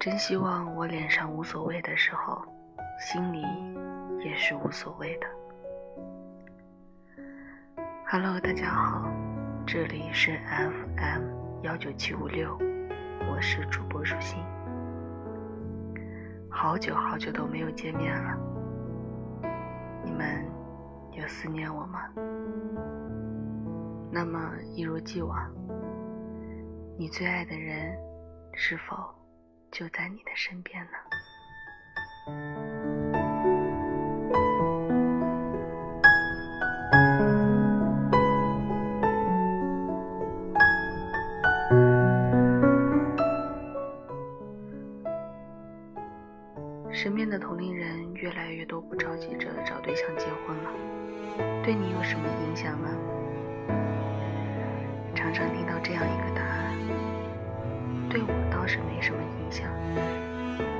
真希望我脸上无所谓的时候，心里也是无所谓的。Hello，大家好，这里是 FM 幺九七五六，我是主播舒心。好久好久都没有见面了，你们有思念我吗？那么一如既往，你最爱的人是否？就在你的身边呢。身边的同龄人越来越多不着急着找对象结婚了，对你有什么影响呢？常常听到这样一个答案：对我。是没什么影响，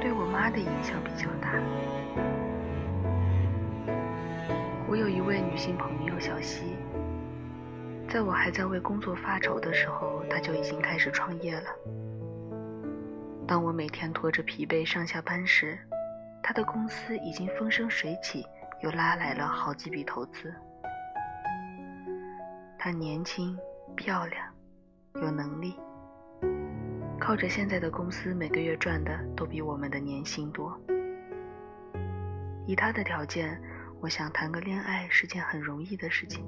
对我妈的影响比较大。我有一位女性朋友小溪，在我还在为工作发愁的时候，她就已经开始创业了。当我每天拖着疲惫上下班时，她的公司已经风生水起，又拉来了好几笔投资。她年轻、漂亮、有能力。靠着现在的公司，每个月赚的都比我们的年薪多。以他的条件，我想谈个恋爱是件很容易的事情。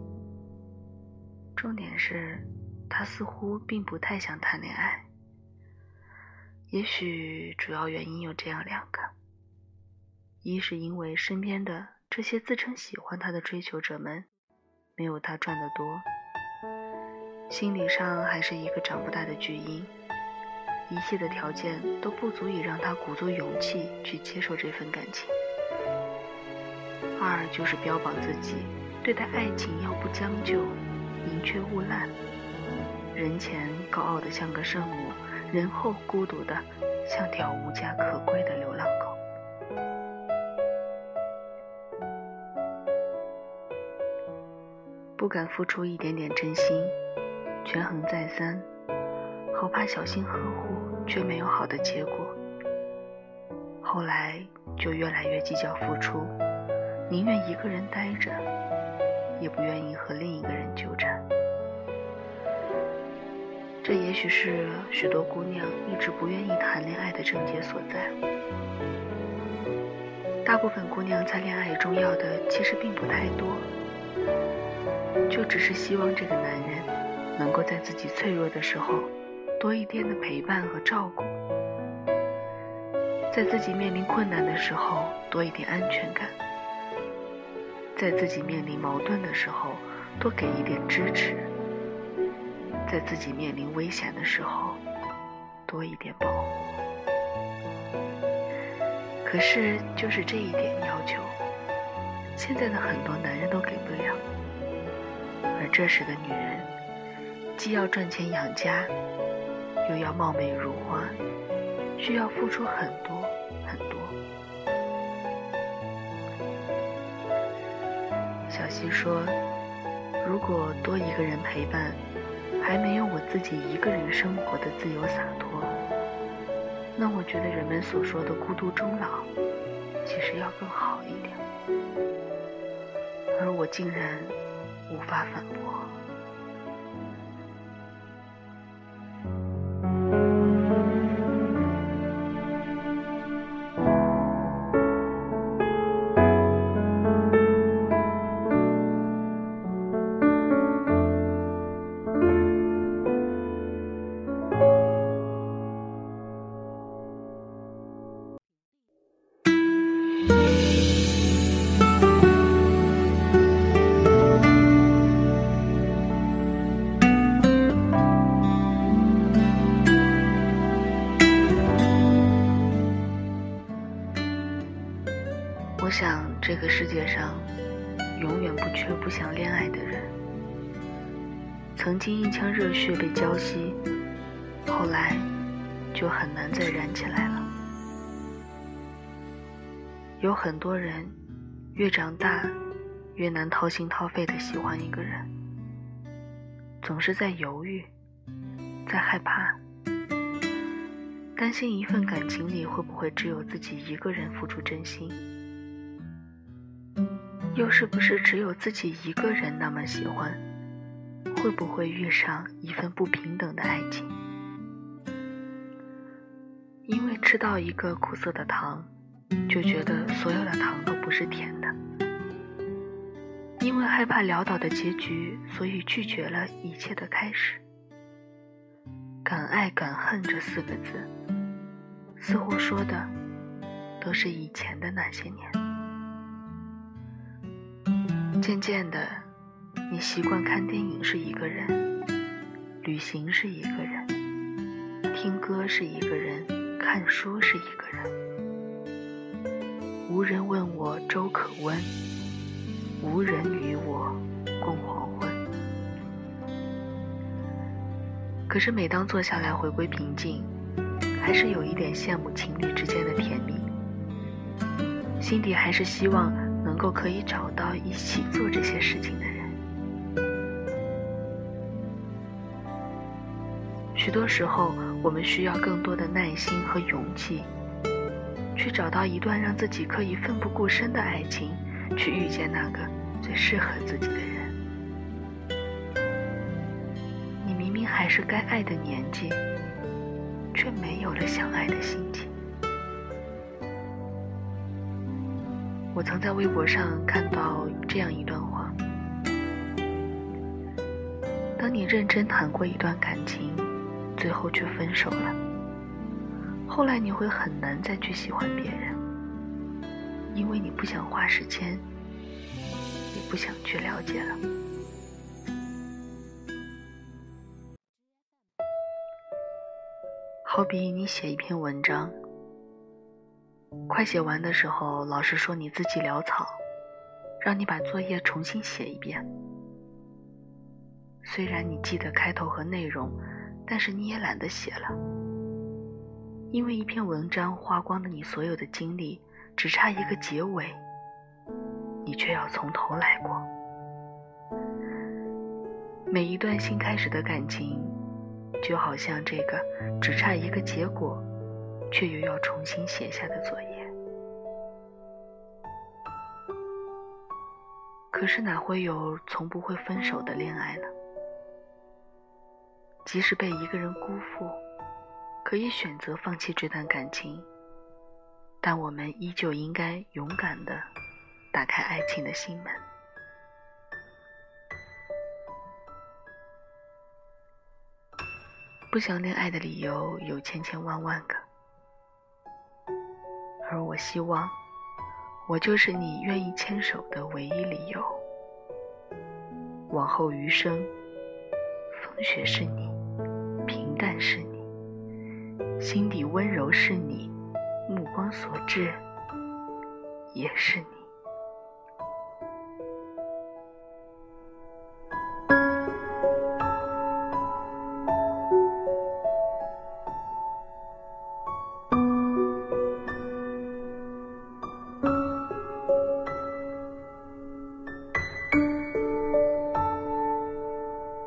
重点是，他似乎并不太想谈恋爱。也许主要原因有这样两个：一是因为身边的这些自称喜欢他的追求者们，没有他赚得多，心理上还是一个长不大的巨婴。一切的条件都不足以让他鼓足勇气去接受这份感情。二就是标榜自己对待爱情要不将就，宁缺毋滥，人前高傲的像个圣母，人后孤独的像条无家可归的流浪狗。不敢付出一点点真心，权衡再三。我怕小心呵护，却没有好的结果。后来就越来越计较付出，宁愿一个人待着，也不愿意和另一个人纠缠。这也许是许多姑娘一直不愿意谈恋爱的症结所在。大部分姑娘在恋爱中要的其实并不太多，就只是希望这个男人能够在自己脆弱的时候。多一天的陪伴和照顾，在自己面临困难的时候多一点安全感，在自己面临矛盾的时候多给一点支持，在自己面临危险的时候多一点保护。可是，就是这一点要求，现在的很多男人都给不了，而这时的女人，既要赚钱养家。又要貌美如花，需要付出很多很多。小溪说：“如果多一个人陪伴，还没有我自己一个人生活的自由洒脱，那我觉得人们所说的孤独终老，其实要更好一点。”而我竟然无法反驳。这个世界上永远不缺不想恋爱的人。曾经一腔热血被浇熄，后来就很难再燃起来了。有很多人越长大越难掏心掏肺的喜欢一个人，总是在犹豫，在害怕。担心一份感情里会不会只有自己一个人付出真心，又是不是只有自己一个人那么喜欢？会不会遇上一份不平等的爱情？因为吃到一个苦涩的糖，就觉得所有的糖都不是甜的。因为害怕潦倒的结局，所以拒绝了一切的开始。敢爱敢恨这四个字，似乎说的都是以前的那些年。渐渐的，你习惯看电影是一个人，旅行是一个人，听歌是一个人，看书是一个人。无人问我粥可温，无人与我共黄昏。可是，每当坐下来回归平静，还是有一点羡慕情侣之间的甜蜜。心底还是希望够可以找到一起做这些事情的人。许多时候，我们需要更多的耐心和勇气，去找到一段让自己可以奋不顾身的爱情，去遇见那个最适合自己的人。你明明还是该爱的年纪，却没有了想爱的心情。我曾在微博上看到这样一段话：当你认真谈过一段感情，最后却分手了，后来你会很难再去喜欢别人，因为你不想花时间，也不想去了解了。好比你写一篇文章，快写完的时候，老师说你字迹潦草，让你把作业重新写一遍。虽然你记得开头和内容，但是你也懒得写了，因为一篇文章花光了你所有的精力，只差一个结尾，你却要从头来过。每一段新开始的感情。就好像这个只差一个结果，却又要重新写下的作业。可是哪会有从不会分手的恋爱呢？即使被一个人辜负，可以选择放弃这段感情，但我们依旧应该勇敢的打开爱情的心门。不想恋爱的理由有千千万万个，而我希望，我就是你愿意牵手的唯一理由。往后余生，风雪是你，平淡是你，心底温柔是你，目光所至也是你。